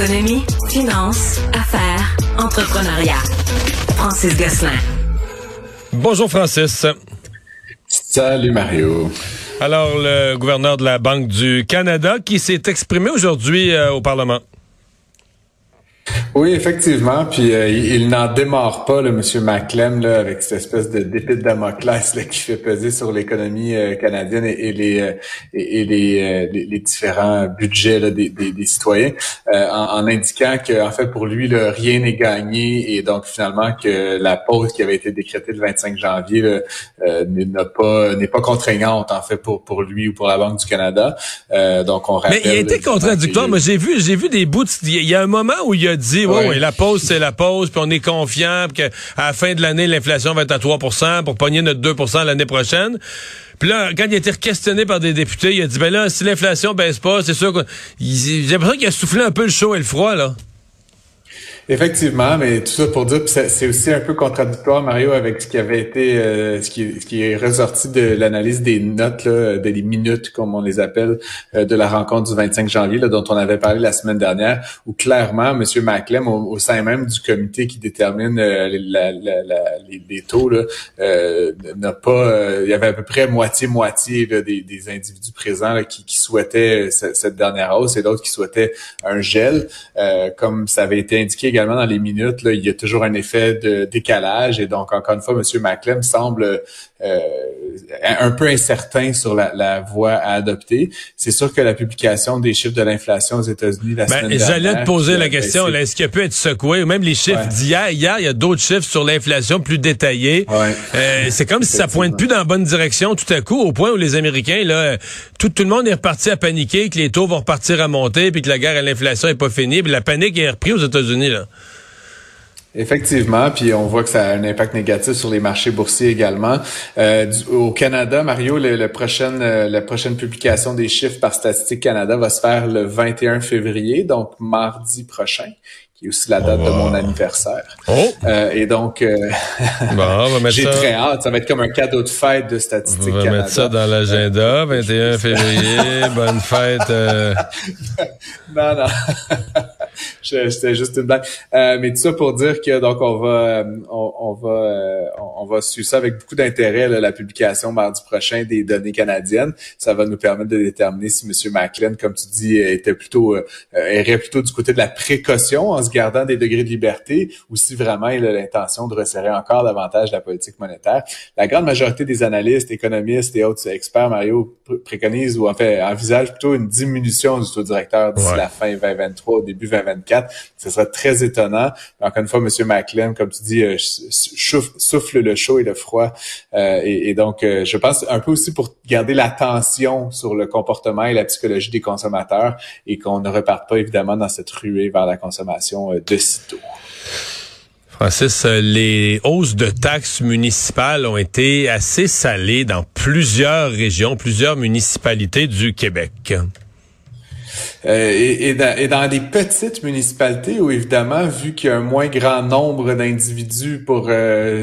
Économie, finance, affaires, entrepreneuriat. Francis Gosselin. Bonjour Francis. Salut Mario. Alors, le gouverneur de la Banque du Canada qui s'est exprimé aujourd'hui euh, au Parlement. Oui, effectivement. Puis euh, il, n'en démarre pas, le Monsieur Maclem, là, avec cette espèce de d'épée de Damoclès là, qui fait peser sur l'économie euh, canadienne et, les, euh, et, les, les, différents budgets là, des, des, citoyens, en, indiquant que en fait pour lui, là, rien n'est gagné et donc finalement que la pause qui avait été décrétée le 25 janvier n'est pas n'est pas contraignante en fait pour pour lui ou pour la Banque du Canada. donc on rappelle. Mais il a été contradictoire. Moi, j'ai vu j'ai vu des bouts. Il y a un moment où il a dit, oui, la pause, c'est la pause, puis on est confiant qu'à la fin de l'année, l'inflation va être à 3% pour pogner notre 2% l'année prochaine. Puis là, quand il a été questionné par des députés, il a dit, ben là, si l'inflation baisse pas, c'est sûr que... J'ai l'impression qu'il a soufflé un peu le chaud et le froid, là. Effectivement, mais tout ça pour dire, c'est aussi un peu contradictoire, Mario, avec ce qui avait été, euh, ce, qui, ce, qui, est ressorti de l'analyse des notes, là, des minutes, comme on les appelle, euh, de la rencontre du 25 janvier, là, dont on avait parlé la semaine dernière, où clairement, M. Maclem, au, sein même du comité qui détermine euh, la, la, les, les, taux, n'a pas, il y avait à peu près moitié-moitié des, des, individus présents qui, qui, souhaitaient cette, dernière hausse et d'autres qui souhaitaient un gel, comme ça avait été indiqué également dans les minutes, là, il y a toujours un effet de décalage. Et donc, encore une fois, M. Maclem semble euh, un peu incertain sur la, la, voie à adopter. C'est sûr que la publication des chiffres de l'inflation aux États-Unis la ben, semaine dernière... J'allais te poser la question, est-ce qu'il peut être secoué? Ou même les chiffres d'hier. Hier, il y a d'autres chiffres sur l'inflation plus détaillés. Euh, c'est comme si ça pointe plus dans la bonne direction tout à coup, au point où les Américains, là, tout, tout le monde est reparti à paniquer, que les taux vont repartir à monter, puis que la guerre à l'inflation est pas finie. Puis la panique est reprise aux États-Unis. Là. Effectivement, puis on voit que ça a un impact négatif sur les marchés boursiers également. Euh, au Canada, Mario, le, prochaine, euh, la prochaine publication des chiffres par Statistique Canada va se faire le 21 février, donc mardi prochain qui est aussi la date de mon anniversaire. Oh. Euh, et donc, euh, j'ai très hâte. Ça va être comme un cadeau de fête de Statistique Canada. On va mettre ça dans l'agenda, 21 février, bonne fête. Non, non. C'était juste une blague. Euh, mais tout ça pour dire que donc on va on, on va on, va suivre ça avec beaucoup d'intérêt la publication mardi prochain des données canadiennes. Ça va nous permettre de déterminer si M. Macklin, comme tu dis, était plutôt irait plutôt du côté de la précaution en gardant des degrés de liberté ou si vraiment il a l'intention de resserrer encore davantage la politique monétaire. La grande majorité des analystes, économistes et autres experts, Mario, préconisent ou en fait envisagent plutôt une diminution du taux directeur d'ici la fin 2023 au début 2024. Ce serait très étonnant. encore une fois, M. Macklem, comme tu dis, euh, souffle le chaud et le froid. Euh, et, donc, euh, je pense un peu aussi pour garder l'attention sur le comportement et la psychologie des consommateurs et qu'on ne reparte pas évidemment dans cette ruée vers la consommation euh, de sitôt. Francis, les hausses de taxes municipales ont été assez salées dans plusieurs régions, plusieurs municipalités du Québec. Euh, et, dans, et, dans, des petites municipalités où, évidemment, vu qu'il y a un moins grand nombre d'individus pour euh,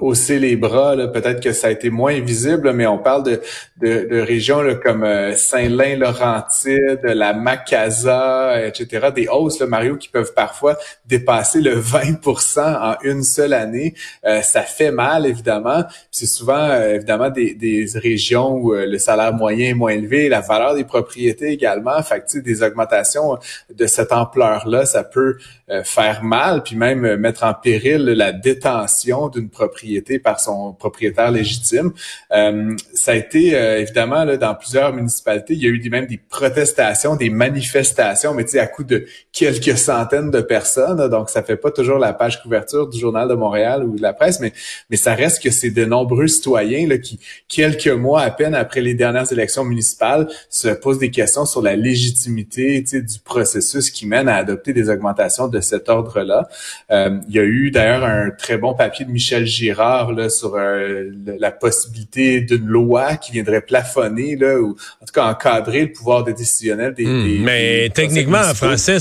hausser les bras, peut-être que ça a été moins visible, mais on parle de, de, de régions là, comme euh, Saint-Lin-Laurentide, la Macasa, etc., des hausses, là, Mario, qui peuvent parfois dépasser le 20% en une seule année. Euh, ça fait mal, évidemment. C'est souvent, évidemment, des, des régions où le salaire moyen est moins élevé, la valeur des propriétés également. Fait des augmentations de cette ampleur-là, ça peut euh, faire mal, puis même euh, mettre en péril la détention d'une propriété par son propriétaire légitime. Euh, ça a été évidemment là, dans plusieurs municipalités, il y a eu même des protestations, des manifestations, mais à coup de quelques centaines de personnes. Donc ça fait pas toujours la page couverture du journal de Montréal ou de la presse, mais mais ça reste que c'est de nombreux citoyens là, qui quelques mois à peine après les dernières élections municipales se posent des questions sur la légitimité du processus qui mène à adopter des augmentations de cet ordre-là. Euh, il y a eu d'ailleurs un très bon papier de Michel Girard là, sur euh, la possibilité d'une loi qui viendrait plafonner là, ou en tout cas encadrer le pouvoir décisionnel des, hmm, des Mais techniquement, en français,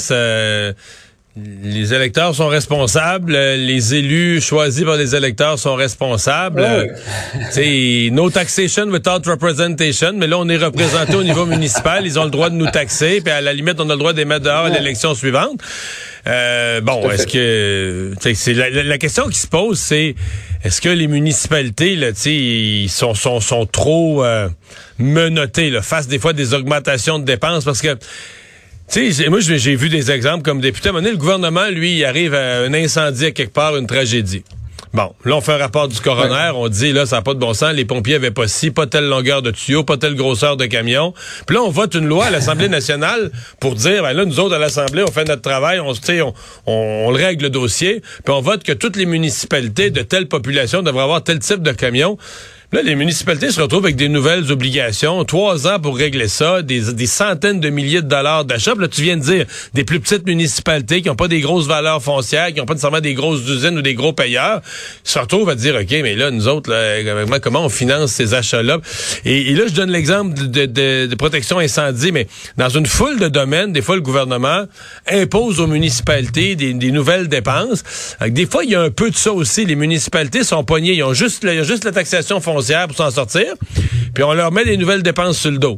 les électeurs sont responsables, les élus choisis par les électeurs sont responsables. C'est no taxation without representation, mais là on est représenté au niveau municipal, ils ont le droit de nous taxer, puis à la limite on a le droit de les mettre dehors à l'élection suivante. Euh, bon, est-ce que c'est la, question qui se pose, c'est est-ce que les municipalités là, ils sont, sont sont trop euh, menottées, là, face des fois des augmentations de dépenses? Parce que tu sais, moi, j'ai vu des exemples comme député. À un moment donné, le gouvernement, lui, il arrive à un incendie à quelque part, une tragédie. Bon, là, on fait un rapport du coroner, on dit, là, ça n'a pas de bon sens, les pompiers avaient pas ci, pas telle longueur de tuyau, pas telle grosseur de camion. Puis là, on vote une loi à l'Assemblée nationale pour dire, ben là, nous autres, à l'Assemblée, on fait notre travail, on, on, on, on le règle le dossier, puis on vote que toutes les municipalités de telle population devraient avoir tel type de camion. Là, les municipalités se retrouvent avec des nouvelles obligations. Trois ans pour régler ça, des, centaines de milliers de dollars d'achat. Là, tu viens de dire des plus petites municipalités qui n'ont pas des grosses valeurs foncières, qui n'ont pas nécessairement des grosses usines ou des gros payeurs, se retrouvent à dire, OK, mais là, nous autres, là, comment on finance ces achats-là? Et, là, je donne l'exemple de, de, protection incendie, mais dans une foule de domaines, des fois, le gouvernement impose aux municipalités des, nouvelles dépenses. Des fois, il y a un peu de ça aussi. Les municipalités sont poignées. Ils ont juste, ils ont juste la taxation foncière pour s'en sortir, puis on leur met des nouvelles dépenses sur le dos.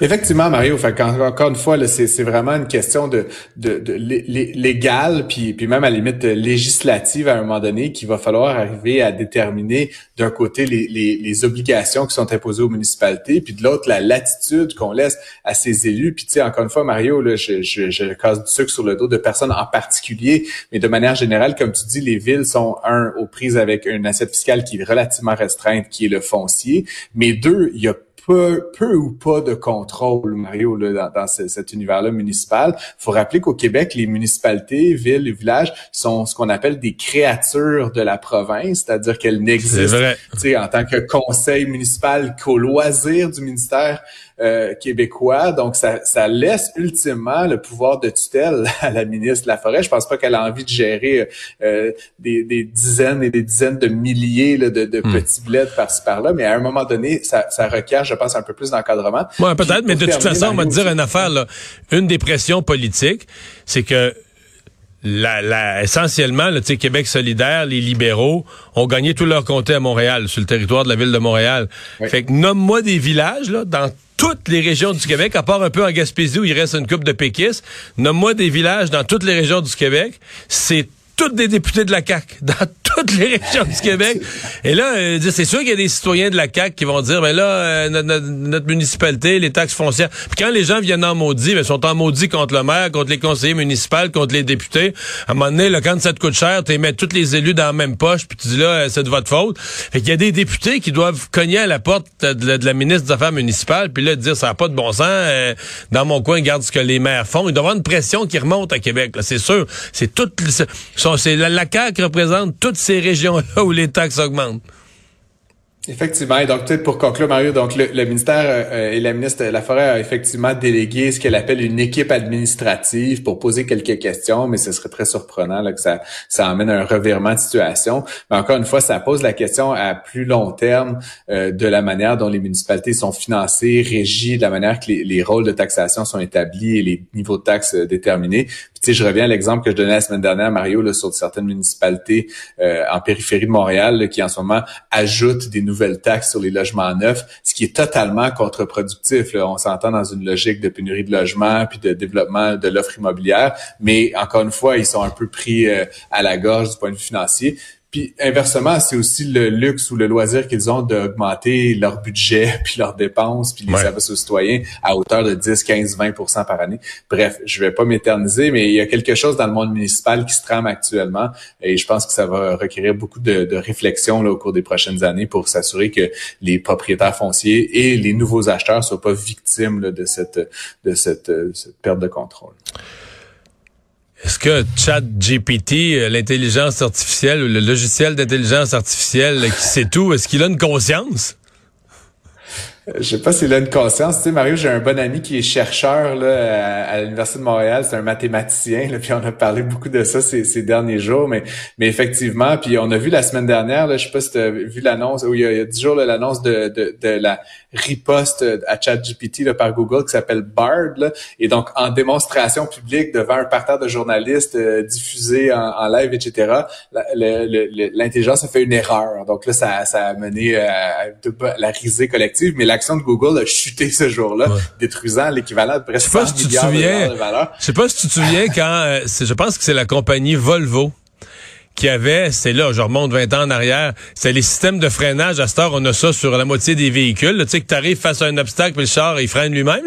Effectivement, Mario. Fait encore une fois, c'est vraiment une question de, de, de légal, puis, puis même à la limite législative à un moment donné, qu'il va falloir arriver à déterminer d'un côté les, les, les, obligations qui sont imposées aux municipalités, puis de l'autre la latitude qu'on laisse à ces élus. Puis tu sais, encore une fois, Mario, là, je, je, je casse du sucre sur le dos de personnes en particulier, mais de manière générale, comme tu dis, les villes sont un aux prises avec une assiette fiscale qui est relativement restreinte, qui est le foncier, mais deux, il y a peu, peu ou pas de contrôle, Mario, là, dans, cet univers-là municipal. Il faut rappeler qu'au Québec, les municipalités, villes et villages sont ce qu'on appelle des créatures de la province, c'est-à-dire qu'elles n'existent en tant que conseil municipal qu'au loisir du ministère euh, québécois. Donc, ça, ça laisse ultimement le pouvoir de tutelle à la ministre de la Forêt. Je pense pas qu'elle a envie de gérer euh, des, des, dizaines et des dizaines de milliers de, de hmm. petits bleds par-ci par-là, mais à un moment donné, ça, ça requiert, je pense, un peu plus d'encadrement. Ouais, peut-être, mais de toute façon, on va te dire une affaire. Là. Une des pressions politiques, c'est que la, la, essentiellement, le Québec solidaire, les libéraux ont gagné tout leur comté à Montréal, sur le territoire de la ville de Montréal. Fait que nomme-moi des villages là, dans toutes les régions du Québec, à part un peu en Gaspésie où il reste une coupe de péquistes. Nomme-moi des villages dans toutes les régions du Québec. C'est toutes des députés de la CAQ dans toutes les régions du Québec. Et là, euh, c'est sûr qu'il y a des citoyens de la CAQ qui vont dire, mais ben là, euh, notre, municipalité, les taxes foncières. Puis quand les gens viennent en maudit, ben, ils sont en maudit contre le maire, contre les conseillers municipaux, contre les députés. À un moment donné, là, quand ça te coûte cher, tu mets tous les élus dans la même poche, puis tu dis là, euh, c'est de votre faute. Fait qu'il y a des députés qui doivent cogner à la porte de, la, ministre des Affaires municipales, puis là, dire, ça n'a pas de bon sens. dans mon coin, regarde ce que les maires font. Il doit y avoir une pression qui remonte à Québec, c'est sûr. C'est tout c'est la, la CAQ représente toutes ces régions-là où les taxes augmentent. Effectivement. Et donc, peut-être pour conclure, Mario, donc le, ministère euh, et la ministre de la Forêt a effectivement délégué ce qu'elle appelle une équipe administrative pour poser quelques questions, mais ce serait très surprenant là, que ça, ça amène un revirement de situation. Mais encore une fois, ça pose la question à plus long terme euh, de la manière dont les municipalités sont financées, régies, de la manière que les, les, rôles de taxation sont établis et les niveaux de taxes euh, déterminés. Puis, tu sais, je reviens à l'exemple que je donnais la semaine dernière, Mario, là, sur certaines municipalités en périphérie de Montréal qui en ce moment ajoutent des nouveaux nouvelles taxes sur les logements neufs, ce qui est totalement contre-productif. On s'entend dans une logique de pénurie de logements puis de développement de l'offre immobilière, mais encore une fois, ils sont un peu pris euh, à la gorge du point de vue financier. Puis inversement, c'est aussi le luxe ou le loisir qu'ils ont d'augmenter leur budget, puis leurs dépenses, puis les services aux citoyens à hauteur de 10, 15, 20% par année. Bref, je vais pas m'éterniser, mais il y a quelque chose dans le monde municipal qui se trame actuellement et je pense que ça va requérir beaucoup de, de réflexion là, au cours des prochaines années pour s'assurer que les propriétaires fonciers et les nouveaux acheteurs soient pas victimes de cette, de cette, cette perte de contrôle. Est-ce que Chat GPT, euh, l'intelligence artificielle ou le logiciel d'intelligence artificielle qui sait tout, est-ce qu'il a une conscience? Je sais pas s'il a une conscience. Tu sais, Mario, j'ai un bon ami qui est chercheur là, à, l'Université de Montréal. C'est un mathématicien. Là, puis on a parlé beaucoup de ça ces, derniers jours. Mais, mais effectivement, puis on a vu la semaine dernière, là, je sais pas si tu as vu l'annonce, où il y a, dix jours, l'annonce de, de, de, la riposte à ChatGPT là, par Google qui s'appelle Bard. Là, et donc, en démonstration publique devant un parterre de journalistes euh, diffusé en, live, etc., l'intelligence a fait une erreur. Donc là, ça, ça a mené à, la risée collective. Mais l'action de Google a chuté ce jour-là, détruisant l'équivalent de presque 100 milliards de, de valeur. Je sais pas si tu te souviens quand, euh, je pense que c'est la compagnie Volvo qui avait, c'est là, je remonte 20 ans en arrière, c'est les systèmes de freinage. À cette heure, on a ça sur la moitié des véhicules. Tu sais que tu arrives face à un obstacle, puis le char, il freine lui-même.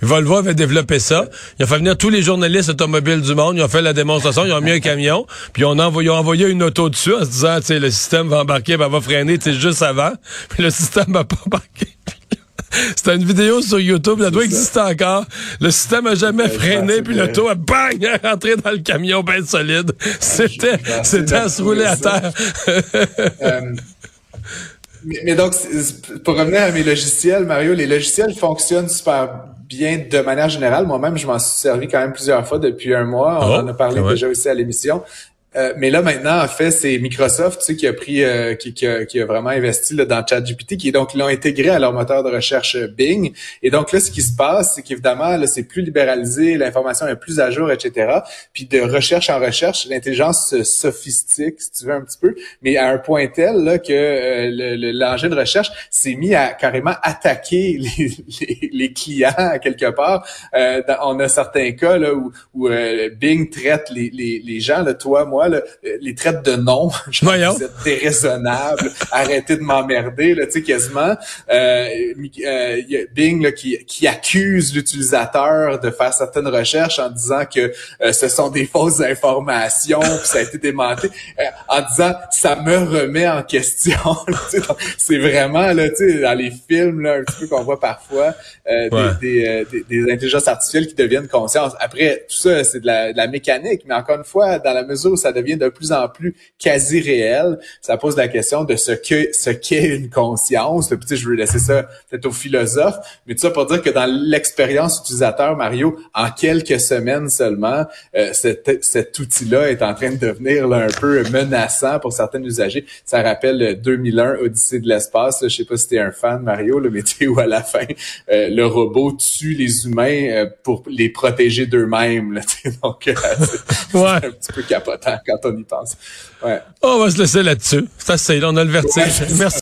Volvo avait développé ça. Ils ont fait venir tous les journalistes automobiles du monde. Ils ont fait la démonstration. Ils ont mis un camion. Puis on a envoyé, envoyé une auto dessus en se disant, tu sais, le système va embarquer, ben, va freiner, tu sais, juste avant. Puis le système va pas embarquer. C'était une vidéo sur YouTube, ça doit exister encore. Le système a jamais freiné, puis l'auto a bang, rentré dans le camion bien solide. C'était, c'était à se rouler à terre. Euh, mais, donc, pour revenir à mes logiciels, Mario, les logiciels fonctionnent super bien de manière générale. Moi-même, je m'en suis servi quand même plusieurs fois depuis un mois. On oh, en a parlé déjà aussi à l'émission. Euh, mais là maintenant, en fait, c'est Microsoft, tu sais, qui a pris, euh, qui, qui, a, qui, a, vraiment investi là, dans ChatGPT, qui donc l'ont intégré à leur moteur de recherche euh, Bing. Et donc là, ce qui se passe, c'est qu'évidemment, là, c'est plus libéralisé, l'information est plus à jour, etc. Puis de recherche en recherche, l'intelligence se sophistique, si tu veux un petit peu, mais à un point tel là que l'engin de recherche s'est mis à carrément attaquer les, les, les clients quelque part. on a certains cas là où, où Bing traite les, les, les gens, là, toi, moi euh, les traites de nom, vous êtes déraisonnable, arrêtez de m'emmerder, tu sais, quasiment. Euh, euh y a Bing là, qui, qui accuse l'utilisateur de faire certaines recherches en disant que euh, ce sont des fausses informations, puis ça a été démantelé, en disant ça me remet en question. c'est vraiment là, tu sais, dans les films là, un petit peu qu'on voit parfois des, des, des, intelligences artificielles qui deviennent conscientes. Après, tout ça, c'est de la, de la mécanique, mais encore une fois, dans la mesure où ça devient de plus en plus quasi réel. Ça pose la question de ce que ce qu'est une conscience. Puis, je veux laisser ça peut-être aux philosophes, mais tout ça pour dire que dans l'expérience utilisateur, Mario, en quelques semaines seulement, euh, cet, cet outil-là est en train de devenir un peu menaçant pour certains usagers. Ça rappelle 2001, Odyssée de l'espace. Je sais pas si t'es un fan, Mario, le métier où à la fin, euh, le robot tue les humains euh, pour les protéger d'eux-mêmes. Donc, c'est un petit peu capotant quand on y pense. Ouais. On va se laisser là-dessus. C'est assez, on a le vertige. Merci.